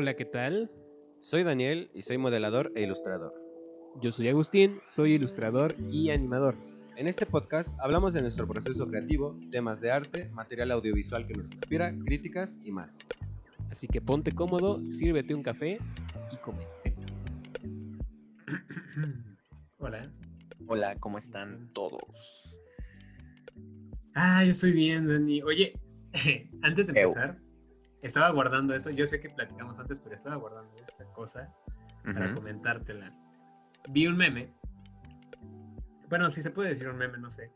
Hola, ¿qué tal? Soy Daniel y soy modelador e ilustrador. Yo soy Agustín, soy ilustrador y animador. En este podcast hablamos de nuestro proceso creativo, temas de arte, material audiovisual que nos inspira, críticas y más. Así que ponte cómodo, sírvete un café y comencemos. Hola. Hola, ¿cómo están todos? Ah, yo estoy bien, Dani. Oye, antes de empezar, estaba guardando esto. Yo sé que platicamos antes, pero estaba guardando esta cosa para comentártela. Vi un meme. Bueno, si se puede decir un meme, no sé.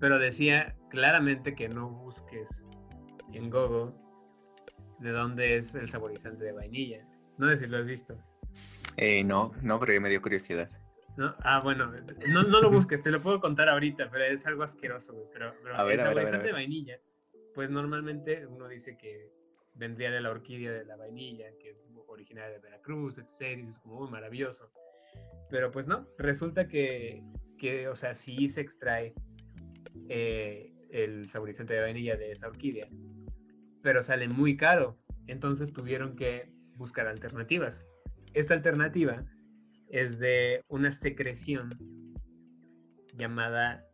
Pero decía claramente que no busques en Google de dónde es el saborizante de vainilla. No sé si lo has visto. Eh, no, no, pero me dio curiosidad. ¿No? Ah, bueno, no, no, lo busques, te lo puedo contar ahorita, pero es algo asqueroso, güey. Pero, el saborizante de vainilla, pues normalmente uno dice que vendría de la orquídea de la vainilla, que es originaria de Veracruz, etc. Y es como muy maravilloso. Pero pues no, resulta que, que o sea, sí se extrae eh, el saborizante de vainilla de esa orquídea, pero sale muy caro. Entonces tuvieron que buscar alternativas. Esta alternativa es de una secreción llamada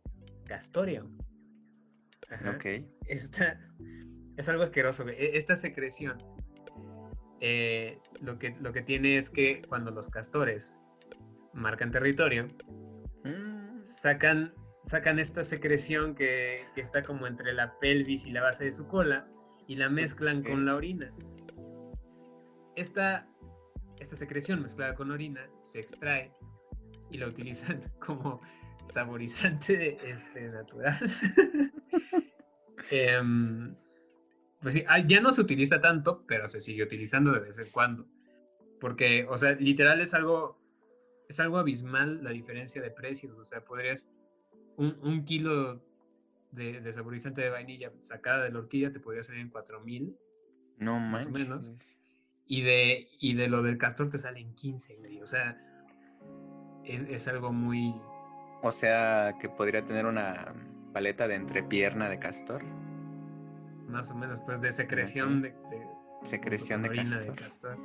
castorio. Ok. Esta, es algo asqueroso. E, esta secreción eh, lo, que, lo que tiene es que cuando los castores marcan territorio, mm. sacan, sacan esta secreción que, está como entre la pelvis y la base de su cola y la mezclan con la orina. Esta, esta secreción mezclada con orina se extrae y la utilizan como saborizante este, natural. Em, pues sí, ya no se utiliza tanto, pero se sigue utilizando de vez en cuando. Porque, o sea, literal es algo, es algo abismal la diferencia de precios. O sea, podrías, un, kilo de, saborizante de vainilla sacada de la horquilla te podría salir en 4 mil. No más o menos. Y de, y de lo del castor te salen 15, güey. O sea, es, es algo muy... O sea, que podría tener una paleta de entrepierna de castor más o menos, pues de secreción de, secreción de castor.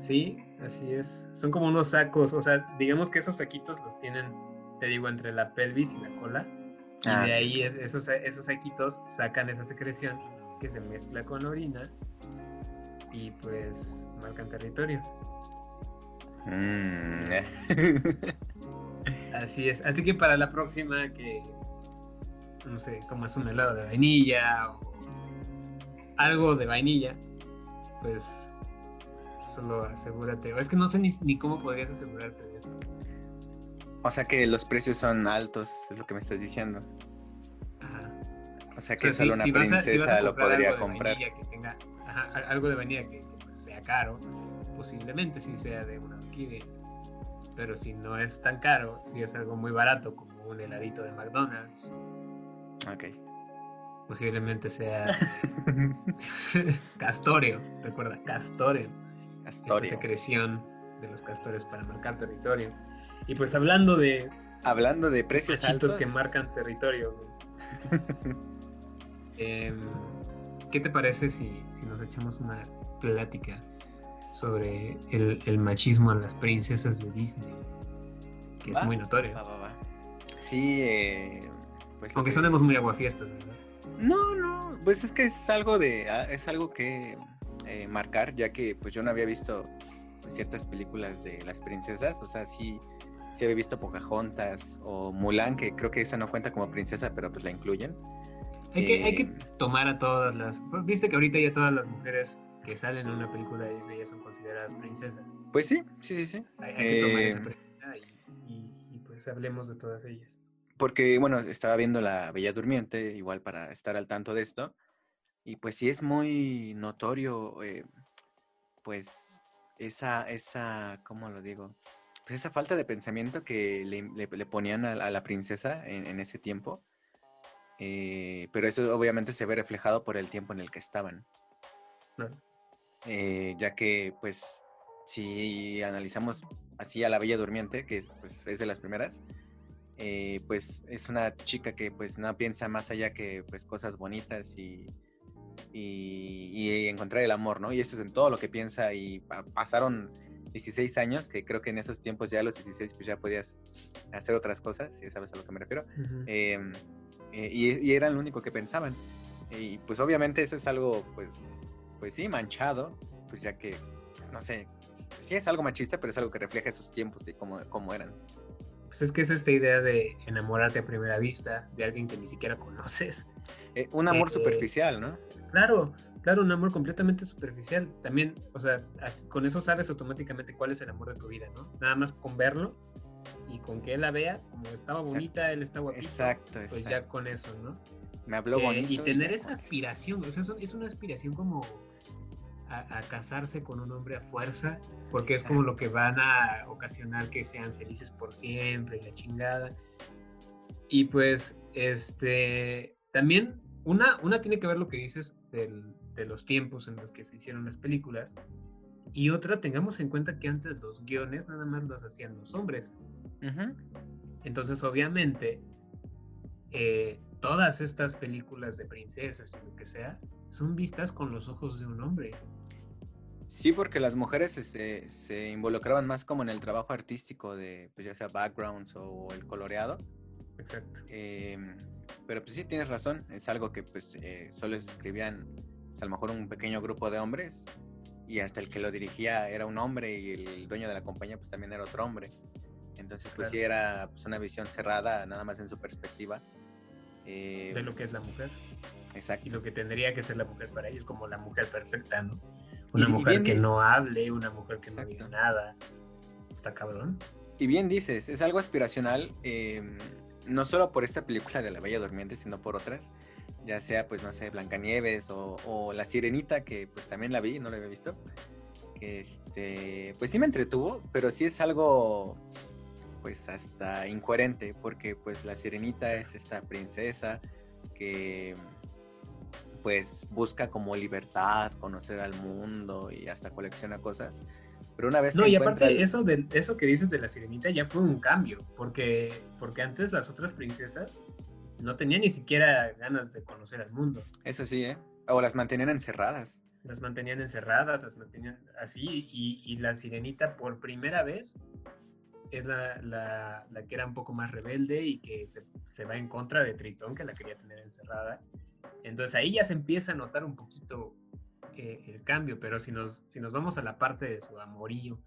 Sí, así es. Son como unos sacos, o sea, digamos que esos saquitos los tienen, te digo, entre la pelvis y la cola. Y ah, de ahí esos, esos saquitos sacan esa secreción que se mezcla con la orina y pues marcan territorio. Mm. Así es. Así que para la próxima que, no sé, como es un helado de vainilla o algo de vainilla, pues solo asegúrate. Es que no sé ni, cómo podrías asegurarte de esto. O sea que los precios son altos, es lo que me estás diciendo. Ajá. O sea que solo una princesa lo podría comprar. Que tenga, algo de vainilla que, pues, sea caro, posiblemente si sea de una orquídea. Pero si no es tan caro, si es algo muy barato como un heladito de McDonald's. Ok posiblemente sea Castorio, recuerda, Castorio. Castorio. Esta secreción de los castores para marcar territorio. Y pues hablando de... Hablando de precios altos que marcan territorio. Em, ¿Qué te parece si, si, nos echamos una plática sobre el, machismo en las princesas de Disney? Que es muy notorio. Sí, eh, pues Aunque sonemos muy aguafiestas, ¿verdad? No, no, pues es que es algo de, ah, es algo que eh, marcar, ya que pues yo no había visto ciertas películas de las princesas, o sea, sí, sí había visto Pocahontas o Mulan, que creo que esa no cuenta como princesa, pero pues la incluyen. Hay, que, hay que eh, tomar a todas las, pues, viste que ahorita ya todas las mujeres que salen en una película de Disney ya son consideradas princesas. Pues sí, sí, sí, sí. Hay, que tomar esa eh, y pues hablemos de todas ellas. Porque, bueno, estaba viendo La Bella Durmiente, igual para estar al tanto de esto, y pues sí es muy notorio, eh, pues, esa, esa, ¿cómo lo digo? Pues esa falta de pensamiento que le, ponían a, la princesa en, ese tiempo. Eh, pero eso obviamente se ve reflejado por el tiempo en el que estaban. Eh, ya que, pues, si analizamos así a la Bella Durmiente, que pues, es de las primeras, eh, pues es una chica que pues no piensa más allá que pues cosas bonitas y, y, encontrar el amor, ¿no? Y eso es en todo lo que piensa y pasaron 16 años, que creo que en esos tiempos ya a los 16 pues ya podías hacer otras cosas, si sabes a lo que me refiero. Em, eh, y, era lo único que pensaban. Y pues obviamente eso es algo, pues, pues sí, manchado, pues ya que, pues, no sé, sí es algo machista, pero es algo que refleja esos tiempos y cómo, cómo eran. Pues es que es esta idea de enamorarte a primera vista de alguien que ni siquiera conoces. Eh, un amor eh, superficial, ¿no? Claro, claro, un amor completamente superficial. También, o sea, con eso sabes automáticamente cuál es el amor de tu vida, ¿no? Nada más con verlo y con que él la vea, como estaba bonita, él está guapito. Exacto, Pues ya con eso, ¿no? Me habló eh, bonito. Y tener esa aspiración, o sea, es una aspiración como a, casarse con un hombre a fuerza, porque es como lo que van a ocasionar que sean felices por siempre y la chingada. Y pues, este, también una, una tiene que ver lo que dices de los tiempos en los que se hicieron las películas. Y otra, tengamos en cuenta que antes los guiones nada más los hacían los hombres. Entonces, obviamente, eh, todas estas películas de princesas o lo que sea, son vistas con los ojos de un hombre. Sí, porque las mujeres se, se, involucraban más como en el trabajo artístico de, pues ya sea backgrounds o el coloreado. Exacto. Em, pero pues sí, tienes razón, es algo que pues eh, solo escribían pues, a lo mejor un pequeño grupo de hombres y hasta el que lo dirigía era un hombre y el dueño de la compañía pues también era otro hombre. Entonces pues sí era pues, una visión cerrada nada más en su perspectiva. de lo que es la mujer. Exacto. Y lo que tendría que ser la mujer para ellos, como la mujer perfecta, ¿no? Una mujer que no hable, una mujer que no diga nada. Está cabrón. Y bien dices, es algo aspiracional, em, no solo por esta película de La Bella Durmiente, sino por otras, ya sea, pues, no sé, Blancanieves o, o La Sirenita, que pues también la vi, no la había visto. Que este, pues sí me entretuvo, pero sí es algo, pues, hasta incoherente, porque pues La Sirenita es esta princesa que pues busca como libertad, conocer al mundo y hasta colecciona cosas. Pero una vez no, y aparte eso, de, eso que dices de la sirenita ya fue un cambio, porque, porque antes las otras princesas no tenían ni siquiera ganas de conocer al mundo. Eso sí, ¿eh? O las mantenían encerradas. Las mantenían encerradas, las mantenían así, y, y la sirenita por primera vez es la, la, la, que era un poco más rebelde y que se, se va en contra de Tritón, que la quería tener encerrada entonces ahí ya se empieza a notar un poquito eh, el cambio, pero si nos, si nos vamos a la parte de su amorío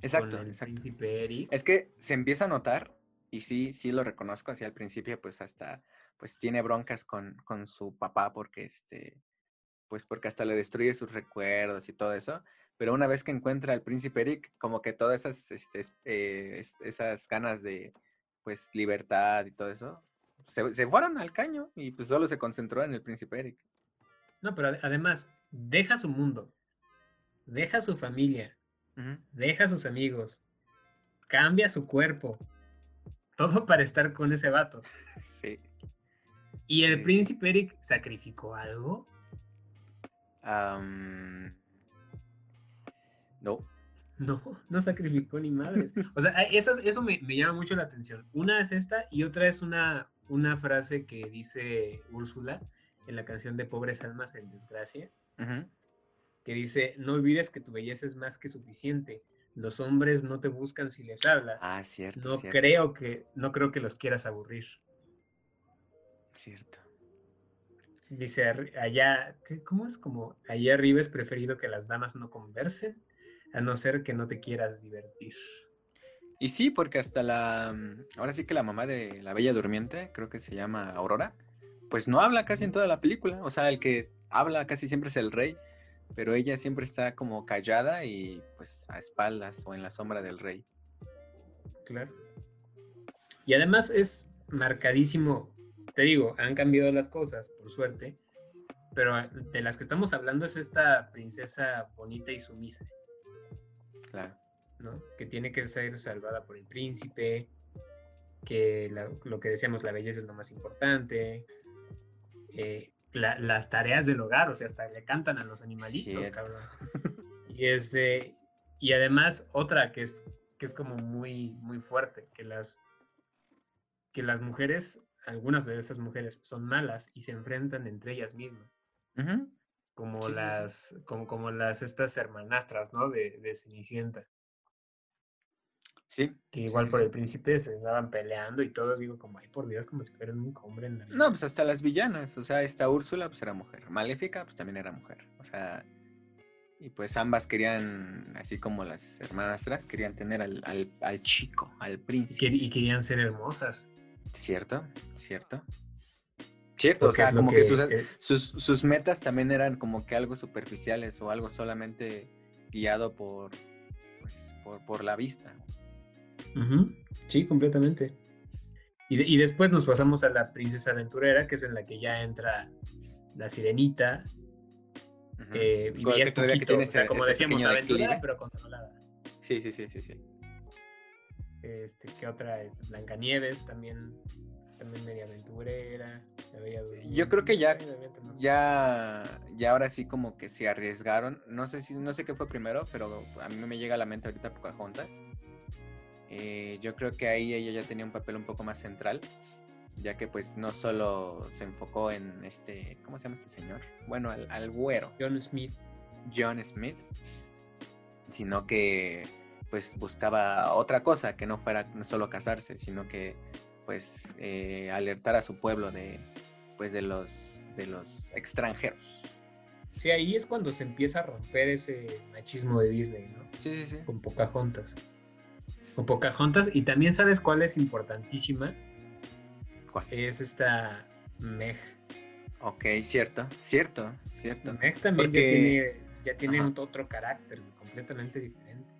exacto, con el príncipe Eric. Es que se empieza a notar, y sí, sí lo reconozco, así al principio pues hasta pues tiene broncas con, con su papá porque este pues porque hasta le destruye sus recuerdos y todo eso, pero una vez que encuentra al príncipe Eric, como que todas esas, este, eh, esas ganas de pues libertad y todo eso, se, fueron al caño y pues solo se concentró en el príncipe Eric. No, pero además, deja su mundo, deja su familia, deja sus amigos, cambia su cuerpo, todo para estar con ese vato. Sí. ¿Y el príncipe Eric sacrificó algo? no. No, no sacrificó ni madres. O sea, eso, eso me, me, llama mucho la atención. Una es esta y otra es una, una frase que dice Úrsula en la canción de Pobres Almas en Desgracia, que dice, no olvides que tu belleza es más que suficiente. Los hombres no te buscan si les hablas. Ah, cierto. No creo que, no creo que los quieras aburrir. Cierto. Dice allá, ¿cómo es? Como allá arriba es preferido que las damas no conversen, a no ser que no te quieras divertir. Y sí, porque hasta la. Mm, ahora sí que la mamá de la Bella Durmiente, creo que se llama Aurora, pues no habla casi en toda la película. O sea, el que habla casi siempre es el rey, pero ella siempre está como callada y pues a espaldas o en la sombra del rey. Claro. Y además es marcadísimo. Te digo, han cambiado las cosas, por suerte, pero de las que estamos hablando es esta princesa bonita y sumisa. Claro. Que tiene que ser salvada por el príncipe, que lo que decíamos, la belleza es lo más importante, eh, las tareas del hogar, o sea, hasta le cantan a los animalitos, cabrón. Y, este, y además otra que es, que es como muy, muy fuerte, que las, que las mujeres, algunas de esas mujeres son malas y se enfrentan entre ellas mismas. como las, Como, como las estas hermanastras, ¿no? De, de Cenicienta. Sí. Que igual por el príncipe se andaban peleando y todo, digo, como, ay, por Dios, como si fueran un hombre en la No, pues hasta las villanas, o sea, esta Úrsula, pues era mujer. Maléfica, pues también era mujer. O sea, y pues ambas querían, así como las hermanastras, querían tener al, al, chico, al príncipe. Y querían ser hermosas. Cierto, cierto. Cierto, o sea, como que, sus, sus, metas también eran como que algo superficiales o algo solamente guiado por, pues, por, por la vista. Sí, completamente. Y, después nos pasamos a la princesa aventurera, que es en la que ya entra la sirenita. Eh, y que tiene como decíamos, aventurera, pero controlada. Sí, sí, sí, sí, sí. Este, ¿qué otra? Blancanieves también, también media aventurera. Yo creo que ya, ya, ya ahora sí como que se arriesgaron. No sé si, no sé qué fue primero, pero a mí me llega a la mente ahorita Pocahontas. Eh, yo creo que ahí ella ya tenía un papel un poco más central, ya que pues no solo se enfocó en este, ¿cómo se llama este señor? Bueno, al, güero. John Smith. John Smith, sino que pues buscaba otra cosa, que no fuera solo casarse, sino que pues eh, alertar a su pueblo de pues de los de los extranjeros. Sí, ahí es cuando se empieza a romper ese machismo de Disney, ¿no? Sí, sí, sí. Con Pocahontas con Pocahontas. Y también sabes cuál es importantísima. ¿Cuál? Es esta Meg. Ok, cierto, cierto, cierto. Meg también ya tiene, ya tiene otro carácter completamente diferente.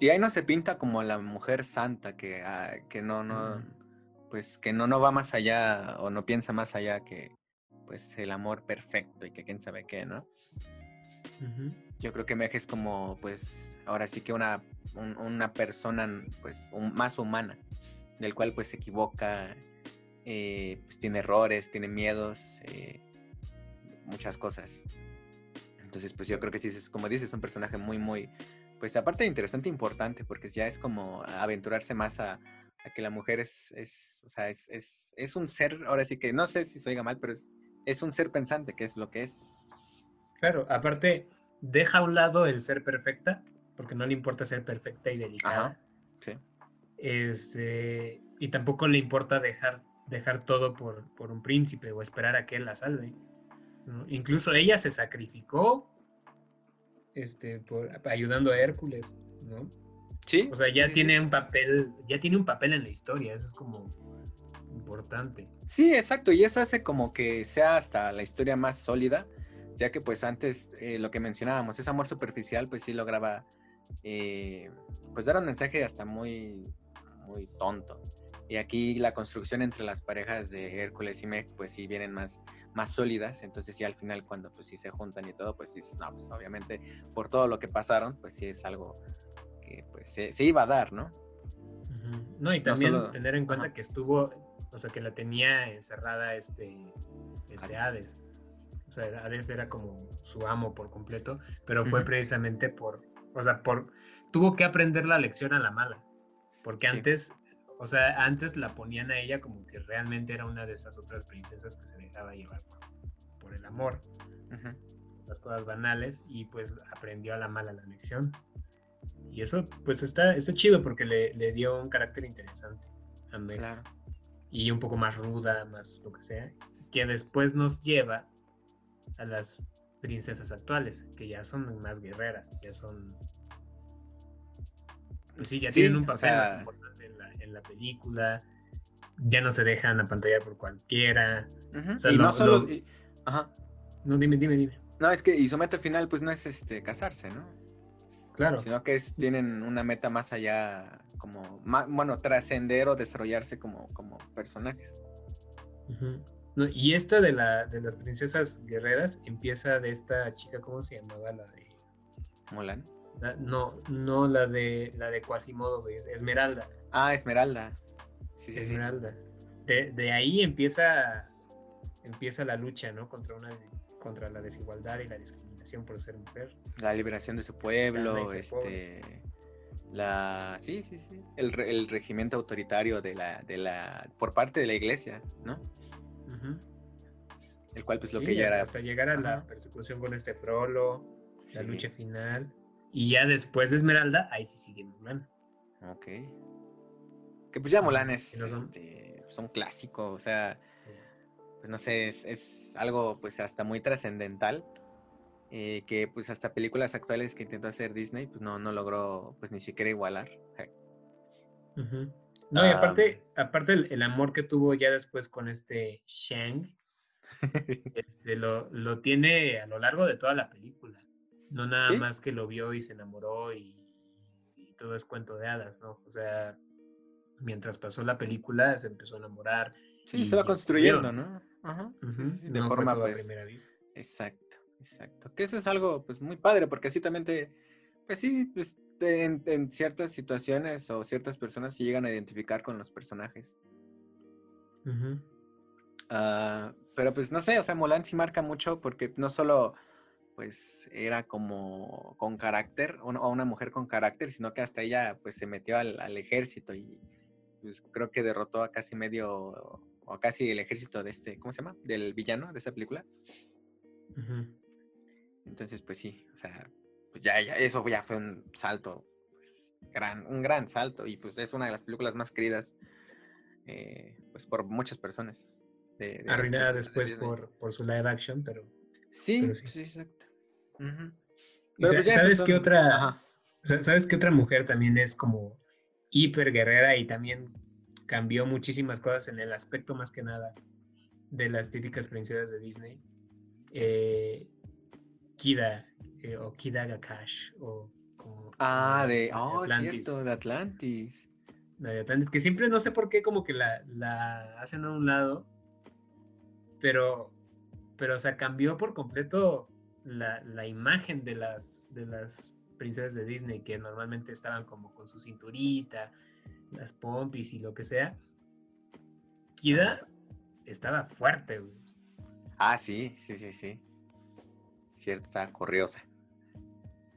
Y ahí no se pinta como la mujer santa que, ah, que no, no, pues que no, no va más allá o no piensa más allá que pues el amor perfecto y que quién sabe qué, ¿no? Yo creo que Meg es como, pues, ahora sí que una una persona pues más humana, del cual pues se equivoca, eh, pues tiene errores, tiene miedos, eh, muchas cosas. Entonces pues yo creo que sí, como dices, es un personaje muy, muy, pues aparte de interesante, importante, porque ya es como aventurarse más a, que la mujer es, es, o sea, es, es, un ser, ahora sí que no sé si se oiga mal, pero es, es un ser pensante, que es lo que es. Claro, aparte, deja a un lado el ser perfecta porque no le importa ser perfecta y delicada. sí. Este, y tampoco le importa dejar, dejar todo por, por un príncipe o esperar a que él la salve. Incluso ella se sacrificó este, por, ayudando a Hércules, ¿no? Sí. O sea, ya tiene un papel, ya tiene un papel en la historia, eso es como importante. Sí, exacto, y eso hace como que sea hasta la historia más sólida, ya que pues antes eh, lo que mencionábamos, ese amor superficial, pues sí lograba eh, pues dar un mensaje hasta muy, muy tonto. Y aquí la construcción entre las parejas de Hércules y Meg, pues sí vienen más, más sólidas. Entonces, sí, al final, cuando pues sí se juntan y todo, pues dices, no, pues obviamente por todo lo que pasaron, pues sí es algo que pues se, iba a dar, ¿no? No, y también tener en cuenta que estuvo, o sea, que la tenía encerrada este, este Hades. O sea, Hades era como su amo por completo, pero fue precisamente por, o sea, por, tuvo que aprender la lección a la mala. Porque antes, o sea, antes la ponían a ella como que realmente era una de esas otras princesas que se dejaba llevar por, el amor. Las cosas banales. Y pues aprendió a la mala la lección. Y eso, pues está, está chido porque le, dio un carácter interesante a Claro. Y un poco más ruda, más lo que sea. Que después nos lleva a las princesas actuales, que ya son más guerreras, ya son... Pues sí, ya tienen un papel más importante en la, película, ya no se dejan apantallar por cualquiera. y no solo... Ajá. No, dime, dime, dime. No, es que y su meta final pues no es este casarse, ¿no? Claro. Sino que es, tienen una meta más allá, como, bueno, trascender o desarrollarse como, como personajes y esta de, la, de las princesas guerreras empieza de esta chica, ¿cómo se llamaba? La de. ¿Molan? no, no la de la de Quasimodo, Esmeralda. Ah, Esmeralda. Sí, sí, Esmeralda. De, de, ahí empieza, empieza la lucha, ¿no? Contra, una, contra la desigualdad y la discriminación por ser mujer. La liberación de su pueblo, este. La, sí, sí, sí. El, el regimiento autoritario de la, de la, por parte de la iglesia, ¿no? El cual, pues lo que ya era. Hasta llegar a la persecución con este Frollo, la lucha final. Y ya después de Esmeralda, ahí sí sigue Mulan. Ok. Que pues ya Mulan es, este, pues, un clásico, o sea, pues no sé, es, algo pues hasta muy trascendental. Eh, que pues hasta películas actuales que intentó hacer Disney, pues no, no logró pues ni siquiera igualar. No, y aparte, aparte el, amor que tuvo ya después con este Shang, este, lo, tiene a lo largo de toda la película. No nada más que lo vio y se enamoró y, todo es cuento de hadas, ¿no? O sea, mientras pasó la película se empezó a enamorar. Sí, se va construyendo, ¿no? Ajá. de forma pues, primera vista. Exacto, exacto. Que eso es algo pues muy padre porque así también te, pues sí, pues en, ciertas situaciones o ciertas personas se llegan a identificar con los personajes. Ah, pero pues no sé, o sea, Mulan sí marca mucho porque no solo pues era como con carácter, o una mujer con carácter, sino que hasta ella pues se metió al, ejército y pues creo que derrotó a casi medio, o a casi el ejército de este, ¿cómo se llama? Del villano de esa película. Entonces pues sí, o sea, pues ya, ya, eso ya fue un salto, pues, gran, un gran salto y pues es una de las películas más queridas eh, pues por muchas personas. Arruinada después por, por su live action, pero... Sí, sí. exacto. Pues, ¿Sabes qué otra? ¿Sabes qué otra mujer también es como hiper guerrera y también cambió muchísimas cosas en el aspecto más que nada de las típicas princesas de Disney? Eh, Kida eh, o Kida Gakash o Ah, de, oh, cierto, de Atlantis. De Atlantis, que siempre no sé por qué como que la, la hacen a un lado, pero, pero, o sea, cambió por completo la, imagen de las, de las princesas de Disney que normalmente estaban como con su cinturita, las pompis y lo que sea. Kida estaba fuerte, Ah, sí, sí, sí, sí. Cierto, estaba corriosa.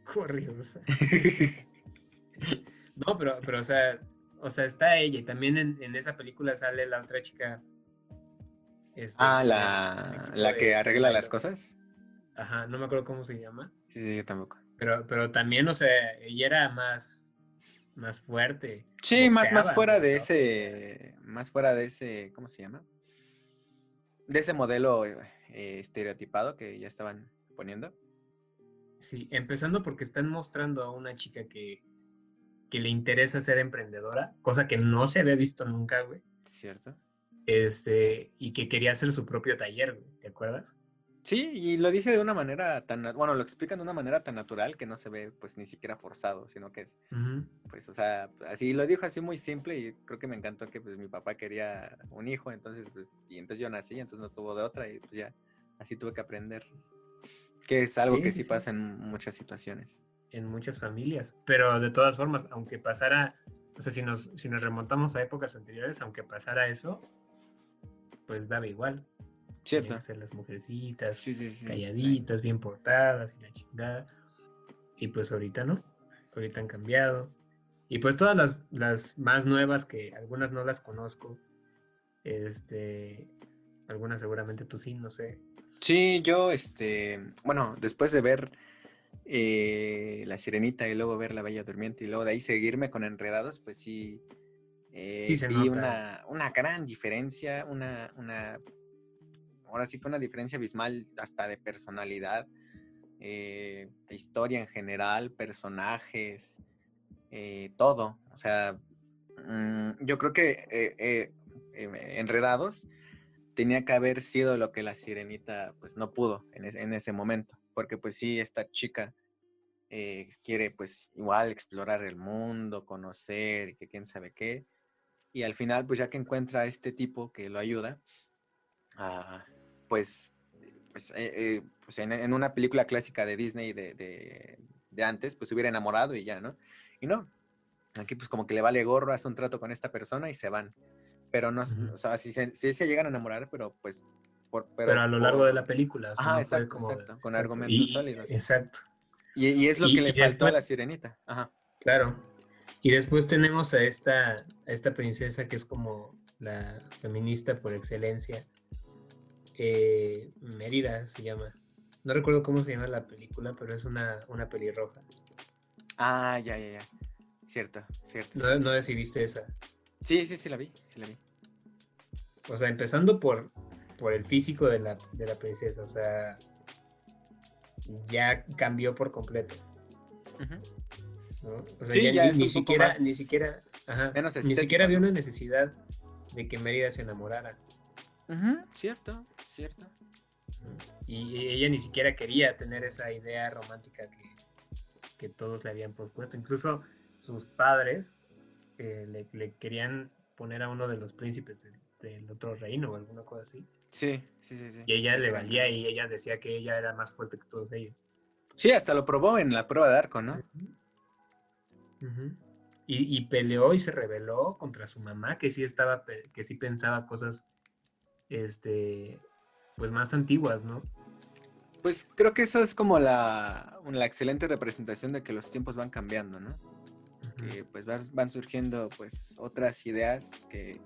Corriosa. no, pero, pero, o sea, o sea, está ella y también en, esa película sale la otra chica. Este, ah, la, la que arregla las cosas. Ajá, no me acuerdo cómo se llama. Sí, sí, yo tampoco. Pero, pero también, o sea, ella era más, más fuerte. Sí, más, más fuera de ese, más fuera de ese, ¿cómo se llama? De ese modelo eh, estereotipado que ya estaban poniendo. Sí, empezando porque están mostrando a una chica que, que le interesa ser emprendedora, cosa que no se había visto nunca, güey. Cierto. Este, y que quería hacer su propio taller, güey, ¿te acuerdas? Sí, y lo dice de una manera tan, bueno, lo explican de una manera tan natural que no se ve pues ni siquiera forzado, sino que es, pues, o sea, así lo dijo así muy simple y creo que me encantó que pues mi papá quería un hijo, entonces pues, y entonces yo nací, entonces no tuvo de otra y pues ya, así tuve que aprender, que es algo que sí, pasa en muchas situaciones. En muchas familias, pero de todas formas, aunque pasara, o sea, si nos, si nos remontamos a épocas anteriores, aunque pasara eso, pues daba igual. Cierto. Ser las mujercitas, calladitas, bien portadas y la chingada. Y pues ahorita no. Ahorita han cambiado. Y pues todas las, las más nuevas, que algunas no las conozco. Este. Algunas seguramente tú sí, no sé. Sí, yo, este. Bueno, después de ver eh, La Sirenita y luego ver La Bella Durmiente y luego de ahí seguirme con Enredados, pues sí. Eh, vi una, una, gran diferencia, una, una ahora sí fue una diferencia abismal hasta de personalidad, eh, de historia en general, personajes, todo. O sea, mm, yo creo que Enredados tenía que haber sido lo que la sirenita pues no pudo en, ese momento, porque pues sí, esta chica quiere pues igual explorar el mundo, conocer y que quién sabe qué. Y al final, pues ya que encuentra a este tipo que lo ayuda, a pues, pues, eh, eh, pues en, una película clásica de Disney de, antes, pues se hubiera enamorado y ya, ¿no? Y no, aquí pues como que le vale gorro, hace un trato con esta persona y se van. Pero no, o sea, si se, se, llegan a enamorar, pero pues... Por, pero, a lo largo de la película. Ajá, exacto, con argumentos sólidos. Exacto. Y, es lo que le faltó a la sirenita. Ajá. Claro. Y después tenemos a esta, a esta princesa que es como la feminista por excelencia, eh, Mérida se llama. No recuerdo cómo se llama la película, pero es una, una pelirroja. Ah, ya, ya, ya. Cierto, cierto. No, no viste esa. Sí, sí, sí la vi, sí la vi. O sea, empezando por, por el físico de la, de la princesa, o sea, ya cambió por completo. O sea, ya, ni, siquiera, ni siquiera, ni siquiera había una necesidad de que Mérida se enamorara. cierto, cierto. Y ella ni siquiera quería tener esa idea romántica que, que todos le habían propuesto. Incluso sus padres eh, le, querían poner a uno de los príncipes del, otro reino o alguna cosa así. Sí, sí, sí. Y ella le valía y ella decía que ella era más fuerte que todos ellos. Sí, hasta lo probó en la prueba de arco, ¿no? y, y, peleó y se rebeló contra su mamá, que sí estaba, que sí pensaba cosas, este, pues más antiguas, ¿no? Pues creo que eso es como la, la excelente representación de que los tiempos van cambiando, ¿no? Que pues van, surgiendo pues otras ideas que,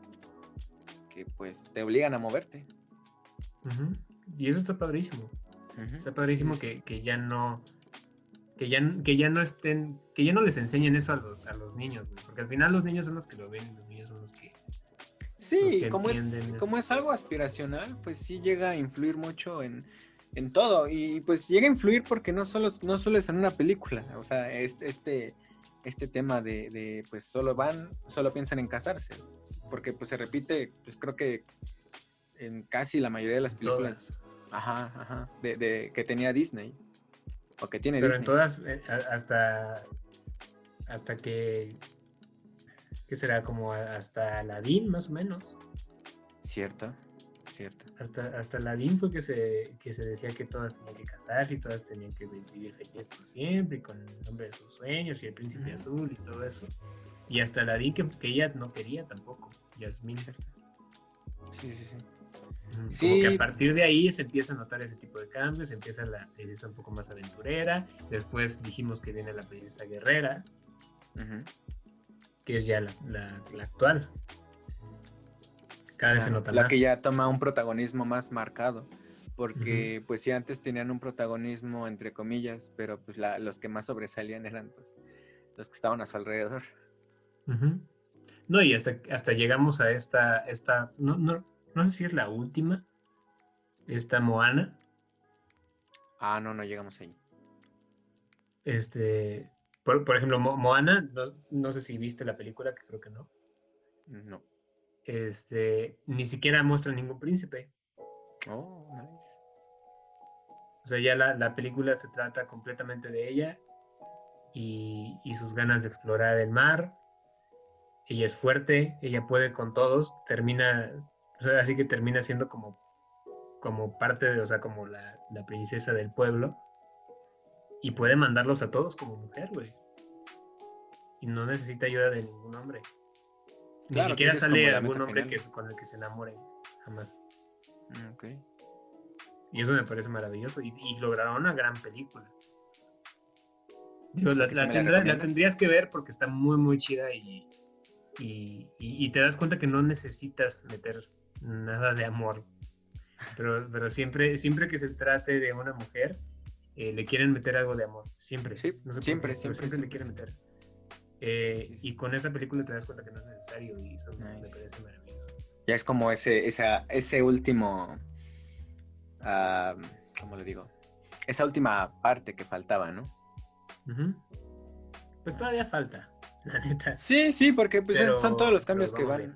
que pues te obligan a moverte. Y eso está padrísimo. Está padrísimo que, que, ya no que ya, que ya no estén, que ya no les enseñen eso a los, a los niños, porque al final los niños son los que lo ven, los niños son los que... Sí, como, es, como es algo aspiracional, pues sí llega a influir mucho en, en todo, y pues llega a influir porque no solo, no solo es en una película, o sea, este, este, este tema de, de, pues solo van, solo piensan en casarse, porque pues se repite, pues creo que en casi la mayoría de las películas, ajá, ajá, de, de, que tenía Disney. O que tiene Pero en todas, eh, hasta, hasta que, ¿qué será? Como hasta Aladdin, más o menos. Cierto, cierto. Hasta, hasta Aladdin fue que se, que se decía que todas tenían que casarse y todas tenían que vivir felices por siempre y con el hombre de sus sueños y el príncipe azul y todo eso. Y hasta Aladdin que, que ella no quería tampoco, Yasmín. Sí, sí, sí. Sí. Como que a partir de ahí se empieza a notar ese tipo de cambios, empieza la princesa un poco más aventurera, después dijimos que viene la princesa guerrera, que es ya la, actual. Cada vez se nota la que ya toma un protagonismo más marcado, porque pues sí, antes tenían un protagonismo entre comillas, pero pues los que más sobresalían eran pues los que estaban a su alrededor. No, y hasta, hasta llegamos a esta, esta no, no, no sé si es la última, esta Moana. Ah, no, no llegamos ahí. Este, por, ejemplo, Moana, no, sé si viste la película, que creo que no. No. Este, ni siquiera muestra ningún príncipe. Oh, nice. O sea, ya la, película se trata completamente de ella y, y, sus ganas de explorar el mar. Ella es fuerte, ella puede con todos, termina así que termina siendo como, como parte de, o sea, como la, princesa del pueblo. Y puede mandarlos a todos como mujer, güey. Y no necesita ayuda de ningún hombre. Ni siquiera sale algún hombre que, con el que se enamore. Jamás. Mm, ok. Y eso me parece maravilloso. Y, lograron una gran película. Digo, la, la, tendrías que ver porque está muy, muy chida y, y, te das cuenta que no necesitas meter nada de amor. Pero, pero siempre, siempre que se trate de una mujer, eh, le quieren meter algo de amor. Siempre. siempre, siempre, le quieren meter. Eh, y con esa película te das cuenta que no es necesario y eso me parece maravilloso. Ya es como ese, esa, ese último, uh, ¿cómo le digo? Esa última parte que faltaba, ¿no? Pues todavía falta, la neta. Sí, sí, porque pues son todos los cambios que van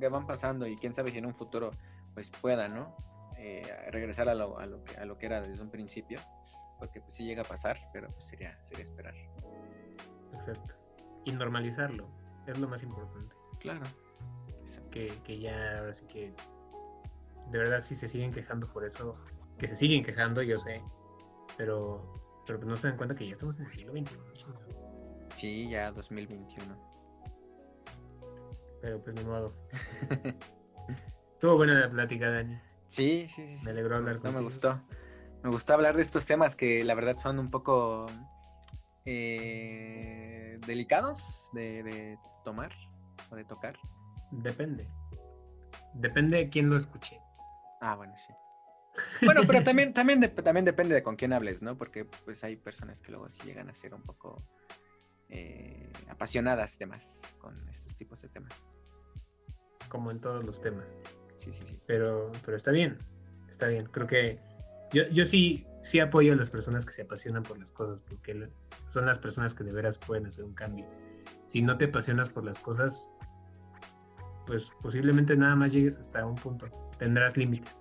que van pasando y quién sabe si en un futuro pues pueda, ¿no? Eh, regresar a lo, a, lo que, a lo que era desde un principio, porque pues sí llega a pasar, pero pues sería, sería esperar. Exacto. Y normalizarlo, es lo más importante. Claro. Que, que ya ahora sí que de verdad si se siguen quejando por eso, que se siguen quejando, yo sé, pero, pero pues no se dan cuenta que ya estamos en el siglo XXI. Sí, ya 2021. Pero pues ni modo. Estuvo buena la plática, Dani. Sí, sí, Me alegró hablar me Me gustó. Me gustó hablar de estos temas que la verdad son un poco eh, delicados de, tomar o de tocar. Depende. Depende de quién lo escuche. Ah, bueno, sí. Bueno, pero también, también, también depende de con quién hables, ¿no? Porque pues hay personas que luego sí llegan a ser un poco eh, apasionadas de más con estos tipos de temas. Como en todos los temas. Sí, sí, sí. Pero, pero está bien, está bien. Creo que yo, yo sí, sí apoyo a las personas que se apasionan por las cosas, porque son las personas que de veras pueden hacer un cambio. Si no te apasionas por las cosas, pues posiblemente nada más llegues hasta un punto. Tendrás límites.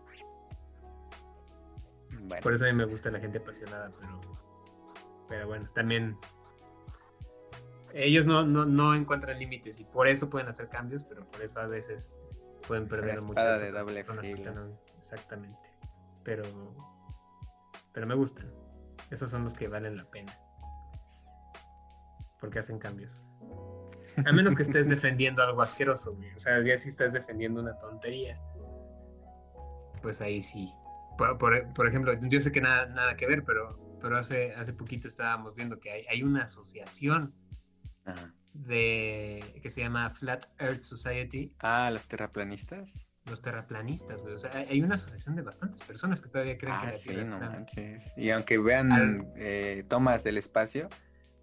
Por eso a mí me gusta la gente apasionada, pero, pero bueno, también ellos no, no, no encuentran límites y por eso pueden hacer cambios, pero por eso a veces pueden perder muchas de doble exactamente. Pero, pero me gustan. Esos son los que valen la pena. Porque hacen cambios. A menos que estés defendiendo algo asqueroso, güey. O sea, ya si estás defendiendo una tontería, pues ahí sí. Por, ejemplo, yo sé que nada, nada que ver, pero, pero hace, hace poquito estábamos viendo que hay, hay una asociación de que se llama Flat Earth Society. Ah, los terraplanistas. Los terraplanistas, güey. O sea, hay una asociación de bastantes personas que todavía creen que ah, la sí, no manches. Y aunque vean eh, tomas del espacio,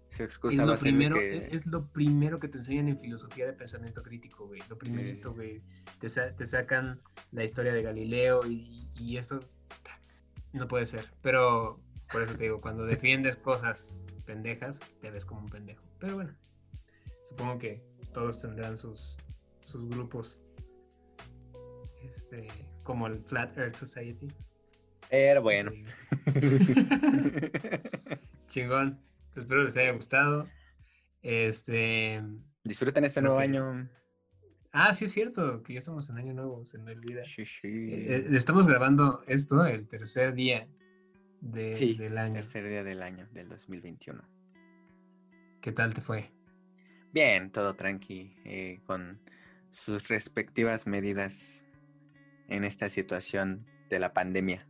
su excusa es lo primero, que... Es lo primero que te enseñan en filosofía de pensamiento crítico, güey. Lo primerito, güey. Te, te, sacan la historia de Galileo y, y eso no puede ser. Pero por eso te digo, cuando defiendes cosas pendejas, te ves como un pendejo. Pero bueno, supongo que todos tendrán sus, sus grupos. Este, como el Flat Earth Society. Pero bueno. Chingón. Espero les haya gustado. Este. Disfruten este nuevo año. Ah, sí es cierto, que ya estamos en año nuevo, se me olvida. Sí, sí. Eh, estamos grabando esto el tercer día del año. Tercer día del año, del 2021. ¿Qué tal te fue? Bien, todo tranqui, eh, con sus respectivas medidas en esta situación de la pandemia.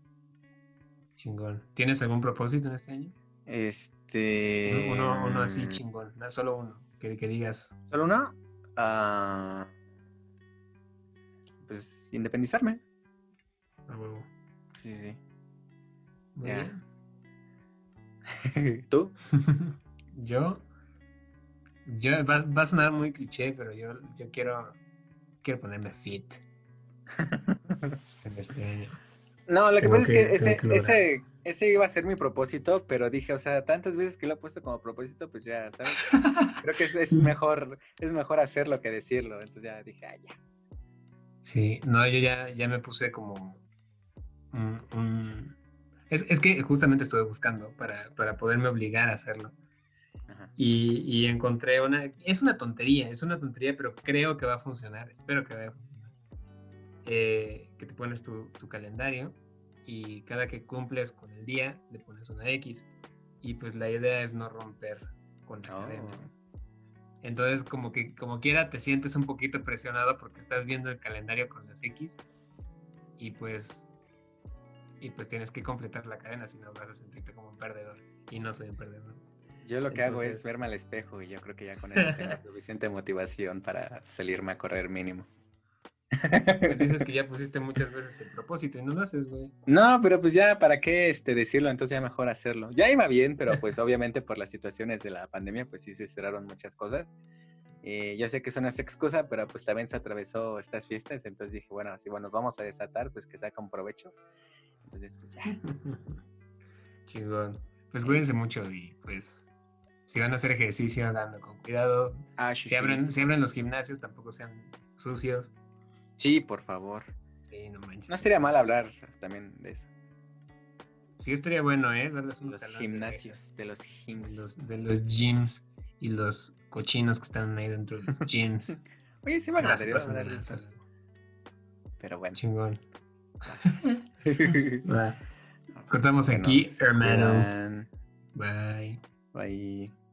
Chingón. ¿Tienes algún propósito en este año? Este. Uno, así mm. chingón, no, solo uno, que, digas. ¿Solo uno? Ah, pues independizarme. A huevo. Sí, sí. ya. ¿Tú? yo. Yo va, va, a sonar muy cliché, pero yo, yo quiero quiero ponerme fit este año. No, lo que pasa es que, ese, ese, ese, iba a ser mi propósito, pero dije, o sea, tantas veces que lo he puesto como propósito, pues ya, ¿sabes? Creo que es, es mejor, es mejor hacerlo que decirlo. Entonces ya dije, ah, ya. Sí, no, yo ya, ya me puse como un... Es, es, que justamente estuve buscando para, para poderme obligar a hacerlo. Y, y, encontré una... Es una tontería, es una tontería, pero creo que va a funcionar, espero que vaya a funcionar. Eh, que te pones tu, tu, calendario y cada que cumples con el día le pones una X. Y pues la idea es no romper con la cadena. Oh. Entonces, como que como quiera, te sientes un poquito presionado porque estás viendo el calendario con las X y pues y pues tienes que completar la cadena, si no vas a sentirte como un perdedor. Y no soy un perdedor. Yo lo que hago es verme al espejo y yo creo que ya con eso tengo suficiente motivación para salirme a correr mínimo. Pues dices que ya pusiste muchas veces el propósito y no lo haces, güey. No, pero pues ya, ¿para qué este, decirlo? Entonces ya mejor hacerlo. Ya iba bien, pero pues obviamente por las situaciones de la pandemia, pues sí se cerraron muchas cosas. Eh, yo sé que eso no es excusa, pero pues también se atravesó estas fiestas, entonces dije, bueno, si bueno, nos vamos a desatar, pues que saca un provecho. Entonces, pues ya. Chingón. Pues cuídense mucho y pues si van a hacer ejercicio, andando con cuidado. Ah, si, Abren, si abren los gimnasios, tampoco sean sucios. Sí, por favor. Sí, no manches. No sería mal hablar también de eso. Sí, estaría bueno, ¿eh? Darles unos los gimnasios, de, los gyms. De los, gyms y los cochinos que están ahí dentro de los gyms. Oye, sí me agradaría hablar de eso. Pero bueno. Chingón. Cortamos aquí, hermano. Bye. Bye.